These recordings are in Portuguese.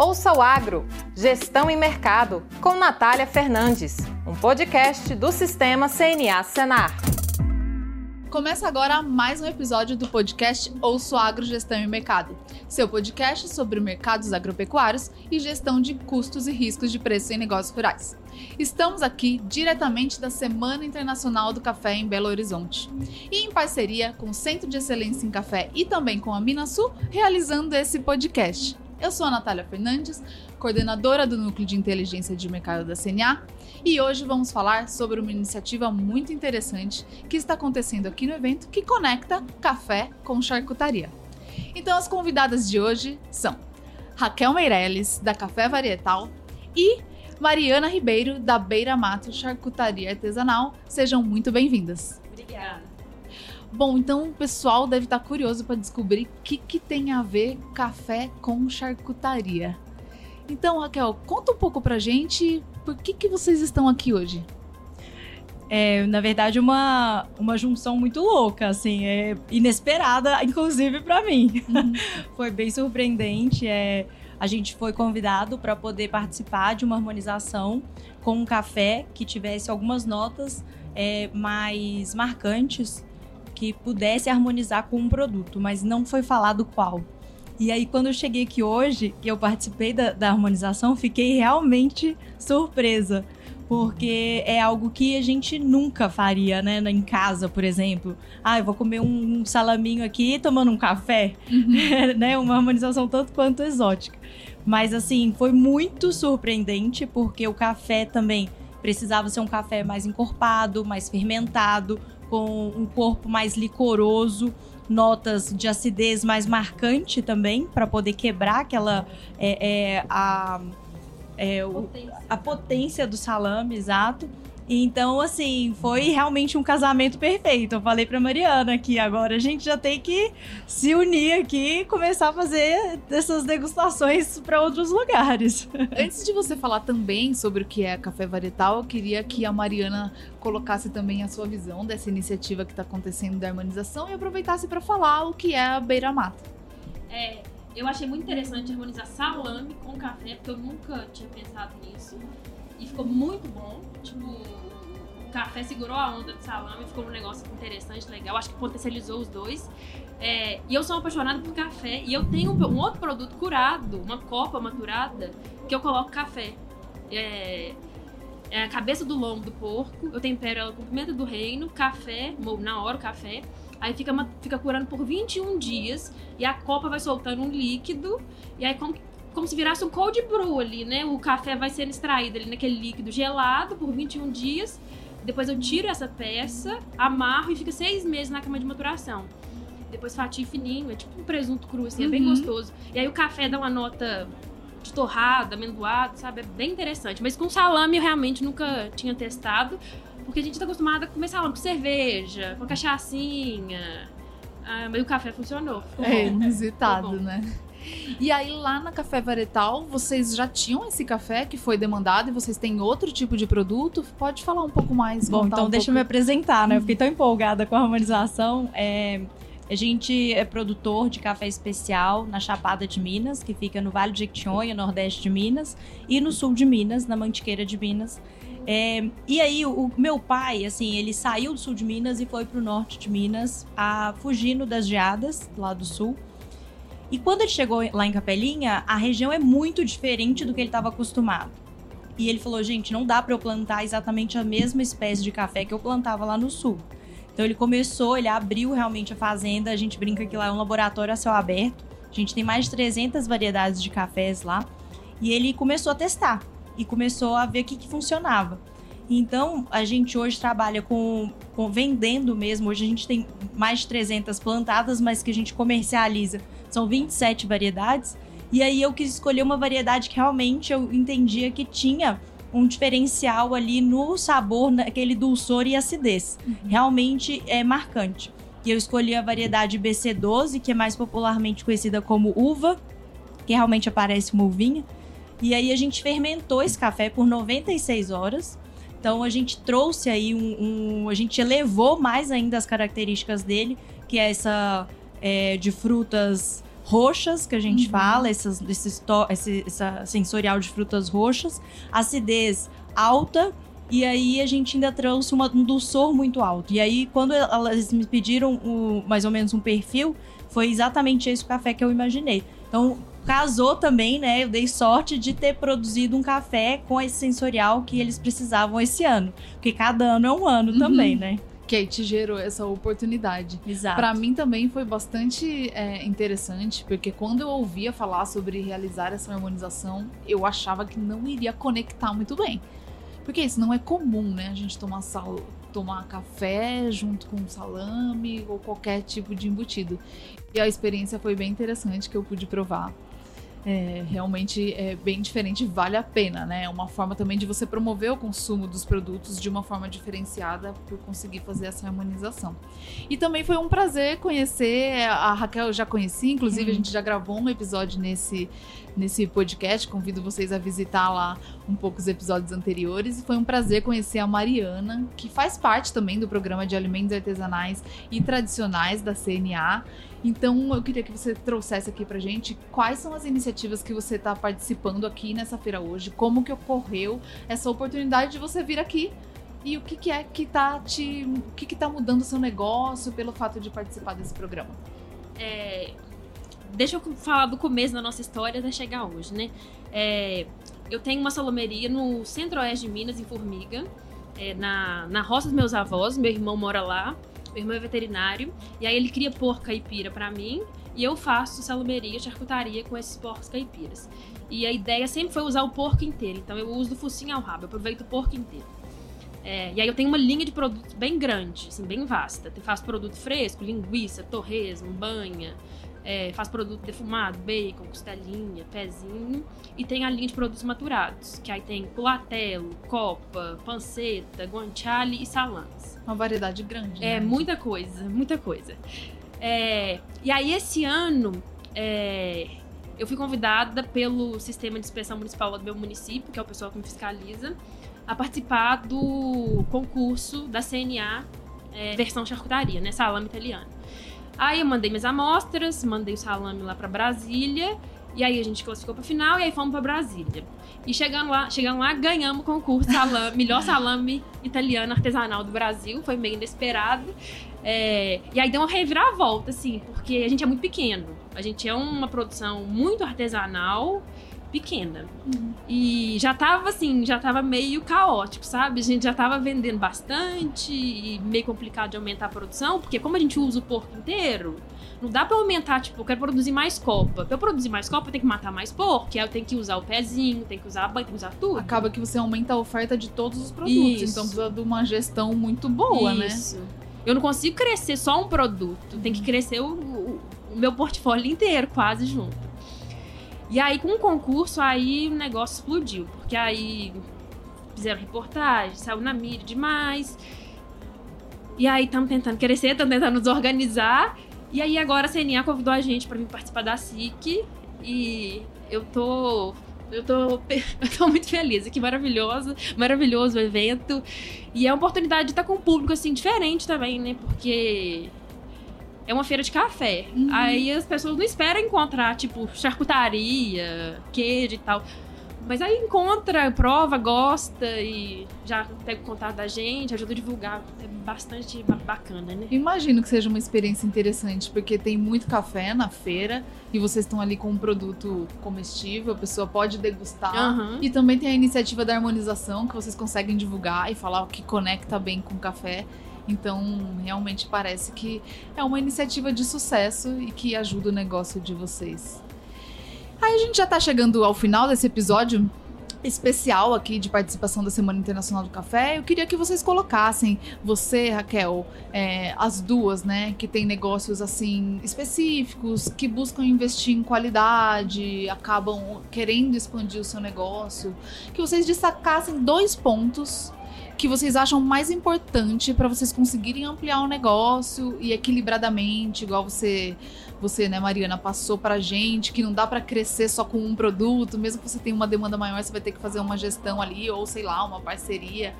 Ouça o Agro, Gestão e Mercado, com Natália Fernandes, um podcast do Sistema CNA Senar. Começa agora mais um episódio do podcast Ouço Agro, Gestão e Mercado, seu podcast sobre mercados agropecuários e gestão de custos e riscos de preço em negócios rurais. Estamos aqui diretamente da Semana Internacional do Café em Belo Horizonte e em parceria com o Centro de Excelência em Café e também com a Minasul, realizando esse podcast. Eu sou a Natália Fernandes, coordenadora do Núcleo de Inteligência de Mercado da CNA, e hoje vamos falar sobre uma iniciativa muito interessante que está acontecendo aqui no evento que conecta café com charcutaria. Então, as convidadas de hoje são Raquel Meirelles, da Café Varietal, e Mariana Ribeiro, da Beira Mato Charcutaria Artesanal. Sejam muito bem-vindas. Obrigada. Bom, então o pessoal deve estar curioso para descobrir o que, que tem a ver café com charcutaria. Então, Raquel, conta um pouco pra gente por que, que vocês estão aqui hoje. É, na verdade, uma, uma junção muito louca, assim, é inesperada, inclusive para mim. Uhum. foi bem surpreendente. É, a gente foi convidado para poder participar de uma harmonização com um café que tivesse algumas notas é, mais marcantes que pudesse harmonizar com um produto, mas não foi falado qual. E aí, quando eu cheguei aqui hoje, que eu participei da, da harmonização, fiquei realmente surpresa porque é algo que a gente nunca faria, né, em casa, por exemplo. Ah, eu vou comer um salaminho aqui tomando um café, uhum. né, uma harmonização tanto quanto exótica. Mas assim, foi muito surpreendente porque o café também precisava ser um café mais encorpado, mais fermentado, com um corpo mais licoroso, notas de acidez mais marcante também, para poder quebrar aquela. É, é, a, é, o, a potência do salame, exato. Então, assim, foi realmente um casamento perfeito. Eu falei pra Mariana que agora a gente já tem que se unir aqui e começar a fazer essas degustações para outros lugares. Antes de você falar também sobre o que é café varietal, eu queria que a Mariana colocasse também a sua visão dessa iniciativa que está acontecendo da harmonização e aproveitasse para falar o que é a Beira Mata. É, eu achei muito interessante harmonizar salame com café, porque eu nunca tinha pensado nisso. E ficou muito bom. Tipo, o café segurou a onda do salame, ficou um negócio interessante, legal. Acho que potencializou os dois. É, e eu sou apaixonada por café. E eu tenho um, um, outro produto curado, uma copa maturada, que eu coloco café. É, é a cabeça do lombo do porco. Eu tempero ela com pimenta do reino, café, na hora o café. Aí fica, fica curando por 21 dias. E a copa vai soltando um líquido. E aí, como como se virasse um cold brew ali, né? O café vai sendo extraído ali naquele líquido gelado por 21 dias. Depois eu tiro essa peça, amarro e fica seis meses na cama de maturação. Depois fatio fininho, é tipo um presunto cru, assim, uhum. é bem uhum. gostoso. E aí o café dá uma nota de torrada, amendoado, sabe? É bem interessante. Mas com salame eu realmente nunca tinha testado, porque a gente tá acostumado a comer salame com cerveja, com cachaçinha. Ah, mas o café funcionou. é inusitado, né? E aí, lá na Café Varetal, vocês já tinham esse café que foi demandado e vocês têm outro tipo de produto? Pode falar um pouco mais? Bom, então um deixa pouco... eu me apresentar, né? Eu fiquei tão empolgada com a harmonização. É... A gente é produtor de café especial na Chapada de Minas, que fica no Vale de Jequitinhonha, nordeste de Minas, e no sul de Minas, na Mantiqueira de Minas. É, e aí, o, o, meu pai, assim, ele saiu do sul de Minas e foi pro norte de Minas, a, fugindo das geadas lá do sul. E quando ele chegou lá em Capelinha, a região é muito diferente do que ele estava acostumado. E ele falou: gente, não dá para eu plantar exatamente a mesma espécie de café que eu plantava lá no sul. Então ele começou, ele abriu realmente a fazenda. A gente brinca que lá é um laboratório a céu aberto. A gente tem mais de 300 variedades de cafés lá. E ele começou a testar e começou a ver o que, que funcionava. Então, a gente hoje trabalha com, com, vendendo mesmo. Hoje a gente tem mais de 300 plantadas, mas que a gente comercializa são 27 variedades. E aí eu quis escolher uma variedade que realmente eu entendia que tinha um diferencial ali no sabor, naquele dulçor e acidez. Uhum. Realmente é marcante. E eu escolhi a variedade BC12, que é mais popularmente conhecida como uva, que realmente aparece uma uvinha. E aí a gente fermentou esse café por 96 horas. Então a gente trouxe aí um, um a gente elevou mais ainda as características dele, que é essa é, de frutas roxas, que a gente Uhum. fala, essas, esses to- esse, essa sensorial de frutas roxas, acidez alta. E aí a gente ainda trouxe uma- um dulçor muito alto. E aí, quando elas me pediram o- mais ou menos um perfil, foi exatamente esse o café que eu imaginei. Então, casou também, né? Eu dei sorte de ter produzido um café com esse sensorial que eles precisavam esse ano. Porque cada ano é um ano Uhum. também, né? Que aí te gerou essa oportunidade. Exato. Pra mim também foi bastante é, interessante, porque quando eu ouvia falar sobre realizar essa harmonização, eu achava que não iria conectar muito bem. Porque isso não é comum, né? A gente tomar sal, tomar café junto com salame ou qualquer tipo de embutido. E a experiência foi bem interessante que eu pude provar. É, realmente é bem diferente, vale a pena, né? É uma forma também de você promover o consumo dos produtos de uma forma diferenciada por conseguir fazer essa harmonização. E também foi um prazer conhecer a Raquel, eu já conheci, inclusive a gente já gravou um episódio nesse nesse podcast, convido vocês a visitar lá um pouco os episódios anteriores e foi um prazer conhecer a Mariana, que faz parte também do programa de alimentos artesanais e tradicionais da CNA. Então eu queria que você trouxesse aqui pra gente quais são as iniciativas que você está participando aqui nessa feira hoje, como que ocorreu essa oportunidade de você vir aqui e o que, que é que tá te. O que, que tá mudando o seu negócio pelo fato de participar desse programa? É, deixa eu falar do começo da nossa história até chegar hoje, né? É, eu tenho uma salomeria no centro-oeste de Minas, em Formiga, é, na, na roça dos meus avós. Meu irmão mora lá, meu irmão é veterinário, e aí ele cria porco caipira pra mim, e eu faço salomeria, charcutaria com esses porcos caipiras. E a ideia sempre foi usar o porco inteiro, então eu uso do focinho ao rabo, eu aproveito o porco inteiro. É, e aí eu tenho uma linha de produtos bem grande, assim, bem vasta. Eu faço produto fresco, linguiça, torresmo, banha, é, faço produto defumado, bacon, costelinha, pezinho. E tem a linha de produtos maturados, que aí tem culatelo, copa, panceta, guanciale e salames. Uma variedade grande. É né? muita coisa, muita coisa. É, e aí esse ano é, eu fui convidada pelo sistema de inspeção municipal do meu município, que é o pessoal que me fiscaliza, a participar do concurso da CNA é, versão charcutaria, né, salame italiano. Aí eu mandei minhas amostras, mandei o salame lá para Brasília. E aí a gente classificou pra final e aí fomos pra Brasília. E chegando lá, chegando lá ganhamos o concurso salame, melhor salame italiano artesanal do Brasil. Foi meio inesperado. É, e aí deu uma reviravolta, assim, porque a gente é muito pequeno. A gente é uma produção muito artesanal, pequena. Uhum. E já tava assim, já tava meio caótico, sabe? A gente já tava vendendo bastante e meio complicado de aumentar a produção, porque como a gente usa o porco inteiro, não dá pra aumentar, tipo, eu quero produzir mais copa. Pra eu produzir mais copa, eu tenho que matar mais porco, que aí eu tenho que usar o pezinho, tenho que usar a banha, tenho que usar tudo. Acaba que você aumenta a oferta de todos os produtos. Isso. Então precisa de uma gestão muito boa, né? Isso. Eu não consigo crescer só um produto, tem que crescer o, o- o meu portfólio inteiro, quase junto. E aí, com o concurso, aí o negócio explodiu, porque aí fizeram reportagem, saiu na mídia demais. E aí estamos tentando crescer, estamos tentando nos organizar. E aí agora a CNA convidou a gente para vir participar da SIC e eu tô eu tô, eu tô muito feliz, que maravilhoso, maravilhoso o evento. E é uma oportunidade de estar com um público assim diferente também, né? Porque é uma feira de café. Uhum. Aí as pessoas não esperam encontrar, tipo, charcutaria, queijo e tal. Mas aí encontra, prova, gosta e já pega o contato da gente, ajuda a divulgar. É bastante ba- bacana, né? Imagino que seja uma experiência interessante, porque tem muito café na feira e vocês estão ali com um produto comestível, a pessoa pode degustar. Aham. E também tem a iniciativa da harmonização, que vocês conseguem divulgar e falar o que conecta bem com o café. Então, realmente parece que é uma iniciativa de sucesso e que ajuda o negócio de vocês. Aí a gente já tá chegando ao final desse episódio especial aqui de participação da Semana Internacional do Café. Eu queria que vocês colocassem, você, Raquel, é, as duas, né, que tem negócios assim específicos, que buscam investir em qualidade, acabam querendo expandir o seu negócio, que vocês destacassem dois pontos que vocês acham mais importante para vocês conseguirem ampliar o negócio e equilibradamente, igual você você, né, Mariana, passou pra gente que não dá para crescer só com um produto, mesmo que você tenha uma demanda maior, você vai ter que fazer uma gestão ali ou sei lá, uma parceria.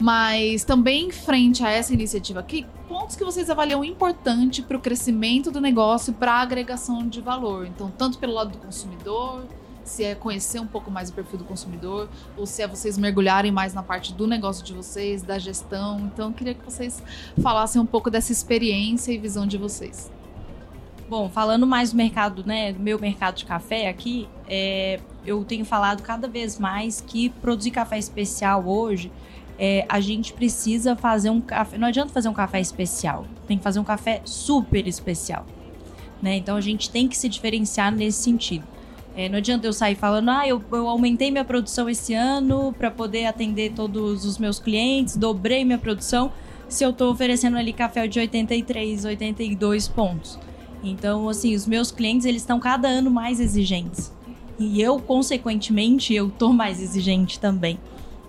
Mas também frente a essa iniciativa aqui, pontos que vocês avaliam importante para o crescimento do negócio, para agregação de valor. Então, tanto pelo lado do consumidor, se é conhecer um pouco mais o perfil do consumidor, ou se é vocês mergulharem mais na parte do negócio de vocês, da gestão. Então, eu queria que vocês falassem um pouco dessa experiência e visão de vocês. Bom, falando mais do mercado, né, do meu mercado de café aqui, é, eu tenho falado cada vez mais que produzir café especial hoje, é, a gente precisa fazer um café. Não adianta fazer um café especial, tem que fazer um café super especial. Né? Então a gente tem que se diferenciar nesse sentido. É, não adianta eu sair falando, ah, eu, eu aumentei minha produção esse ano para poder atender todos os meus clientes, dobrei minha produção, se eu estou oferecendo ali café de 83, 82 pontos. Então, assim, os meus clientes, eles estão cada ano mais exigentes. E eu, consequentemente, eu tô mais exigente também.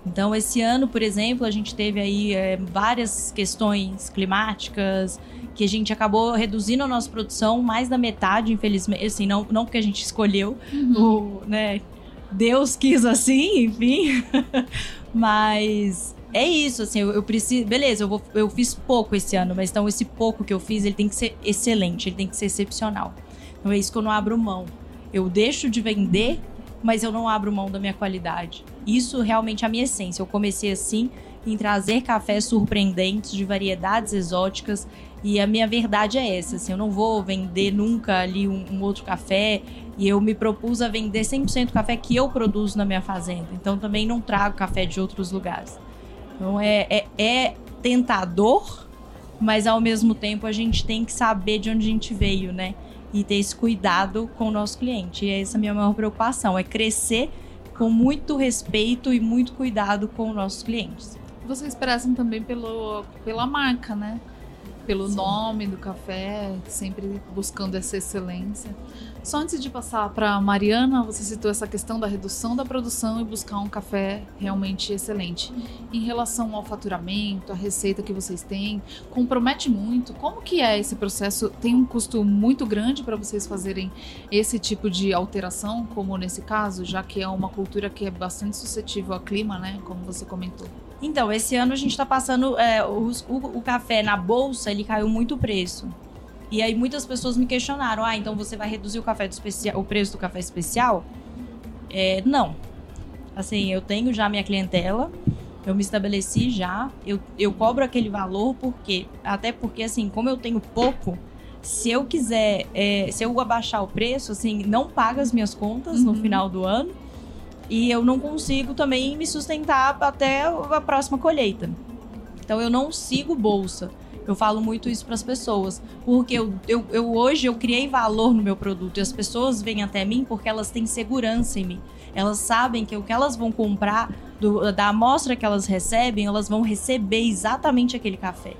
Então, esse ano, por exemplo, a gente teve aí é, várias questões climáticas que a gente acabou reduzindo a nossa produção mais da metade, infelizmente. Assim, não, não porque a gente escolheu, uhum. o, né? Deus quis assim, enfim. Mas é isso, assim, eu, eu, preciso. Beleza, eu, vou, eu fiz pouco esse ano, mas então esse pouco que eu fiz, ele tem que ser excelente, ele tem que ser excepcional. Então é isso que eu não abro mão. Eu deixo de vender, mas eu não abro mão da minha qualidade. Isso realmente é a minha essência. Eu comecei assim em trazer cafés surpreendentes de variedades exóticas e a minha verdade é essa, assim, eu não vou vender nunca ali um, um outro café e eu me propus a vender 100% café que eu produzo na minha fazenda. Então também não trago café de outros lugares. Então é, é, é tentador, mas ao mesmo tempo a gente tem que saber de onde a gente veio, né? E ter esse cuidado com o nosso cliente. E essa é a minha maior preocupação, é crescer com muito respeito e muito cuidado com os nossos clientes. Vocês prezam também pelo, pela marca, né? Pelo Sim. nome do café, sempre buscando essa excelência. Só antes de passar para Mariana, você citou essa questão da redução da produção e buscar um café realmente excelente. Em relação ao faturamento, a receita que vocês têm, compromete muito. Como que é esse processo? Tem um custo muito grande para vocês fazerem esse tipo de alteração, como nesse caso, já que é uma cultura que é bastante suscetível ao clima, né? Como você comentou. Então, esse ano a gente está passando é, o, o, café na bolsa, ele caiu muito o preço. E aí muitas pessoas me questionaram: ah, então você vai reduzir o café do especial, o preço do café especial? É, não. Assim, eu tenho já minha clientela, eu me estabeleci já, eu, eu cobro aquele valor porque até porque assim, como eu tenho pouco, se eu quiser, é, se eu abaixar o preço, assim, não paga as minhas contas uhum. no final do ano e eu não consigo também me sustentar até a próxima colheita. Então eu não sigo bolsa. Eu falo muito isso para as pessoas, porque eu, eu, eu, hoje eu criei valor no meu produto e as pessoas vêm até mim porque elas têm segurança em mim. Elas sabem que o que elas vão comprar do, da amostra que elas recebem, elas vão receber exatamente aquele café.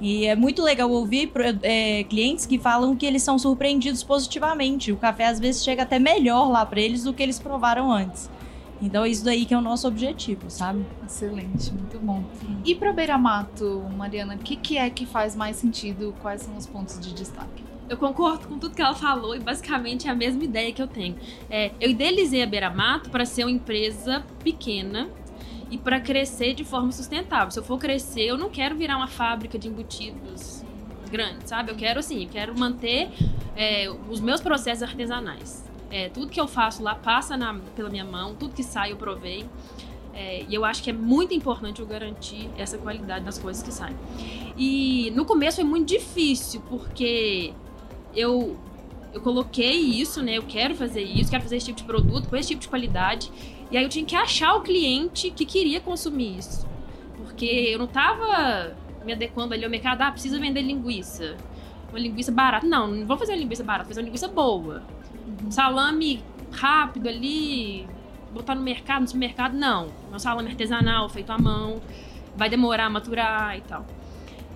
E é muito legal ouvir é, clientes que falam que eles são surpreendidos positivamente. O café às vezes chega até melhor lá para eles do que eles provaram antes. Então, isso daí que é o nosso objetivo, sabe? Excelente, muito bom. E para Beira Mato, Mariana, o que, que é que faz mais sentido? Quais são os pontos de destaque? Eu concordo com tudo que ela falou e basicamente é a mesma ideia que eu tenho. É, eu idealizei a Beira Mato para ser uma empresa pequena e para crescer de forma sustentável. Se eu for crescer, eu não quero virar uma fábrica de embutidos grande, sabe? Eu quero assim, eu quero manter é, os meus processos artesanais. É, tudo que eu faço lá passa na, pela minha mão, tudo que sai eu provei. É, e eu acho que é muito importante eu garantir essa qualidade das coisas que saem. E no começo foi muito difícil, porque eu, eu coloquei isso, né? Eu quero fazer isso, quero fazer esse tipo de produto com esse tipo de qualidade. E aí eu tinha que achar o cliente que queria consumir isso. Porque eu não tava me adequando ali ao mercado, ah, precisa vender linguiça. Uma linguiça barata. Não, não vou fazer uma linguiça barata, vou fazer uma linguiça boa. Salame rápido ali, botar no mercado, no supermercado, não. Meu salame artesanal, feito à mão, vai demorar a maturar e tal.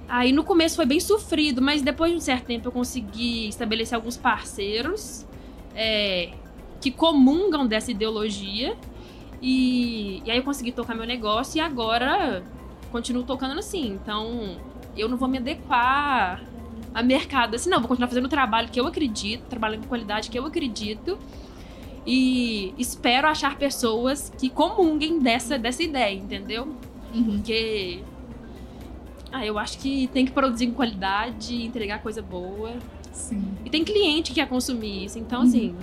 Aí no começo foi bem sofrido, mas depois de um certo tempo eu consegui estabelecer alguns parceiros é, que comungam dessa ideologia E, e aí eu consegui tocar meu negócio e agora continuo tocando assim. Então, eu não vou me adequar a mercado assim, não. Vou continuar fazendo o trabalho que eu acredito, trabalhando com qualidade que eu acredito. E espero achar pessoas que comunguem dessa, dessa ideia, entendeu? Uhum. Porque. Ah, eu acho que tem que produzir com qualidade, entregar coisa boa. Sim. E tem cliente que quer consumir isso. Então, Uhum. assim,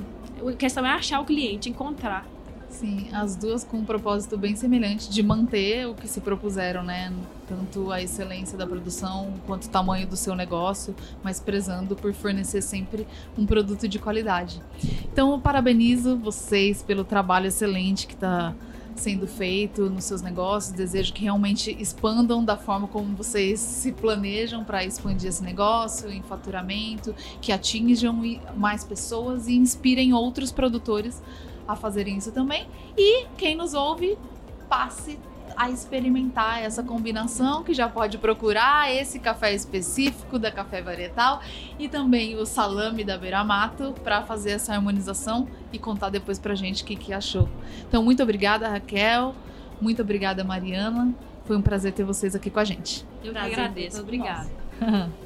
a questão é achar o cliente, encontrar. Sim, as duas com um propósito bem semelhante de manter o que se propuseram, né? Tanto a excelência da produção quanto o tamanho do seu negócio, mas prezando por fornecer sempre um produto de qualidade. Então, eu parabenizo vocês pelo trabalho excelente que está sendo feito nos seus negócios. Desejo que realmente expandam da forma como vocês se planejam para expandir esse negócio em faturamento, que atinjam mais pessoas e inspirem outros produtores a fazerem isso também. E quem nos ouve, passe a experimentar essa combinação, que já pode procurar esse café específico da Café Varietal e também o salame da Beira Mato para fazer essa harmonização e contar depois pra gente o que, que achou. Então, muito obrigada, Raquel. Muito obrigada, Mariana. Foi um prazer ter vocês aqui com a gente. Eu que Prazer agradeço. Obrigada.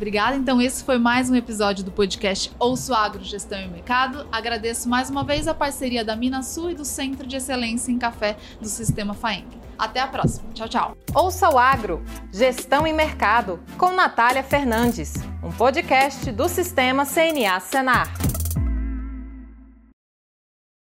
Obrigada. Então, esse foi mais um episódio do podcast Ouço Agro, Gestão e Mercado. Agradeço mais uma vez a parceria da Minasul e do Centro de Excelência em Café do Sistema FAENG. Até a próxima. Tchau, tchau. Ouça o Agro, Gestão e Mercado, com Natália Fernandes, um podcast do Sistema CNA Senar.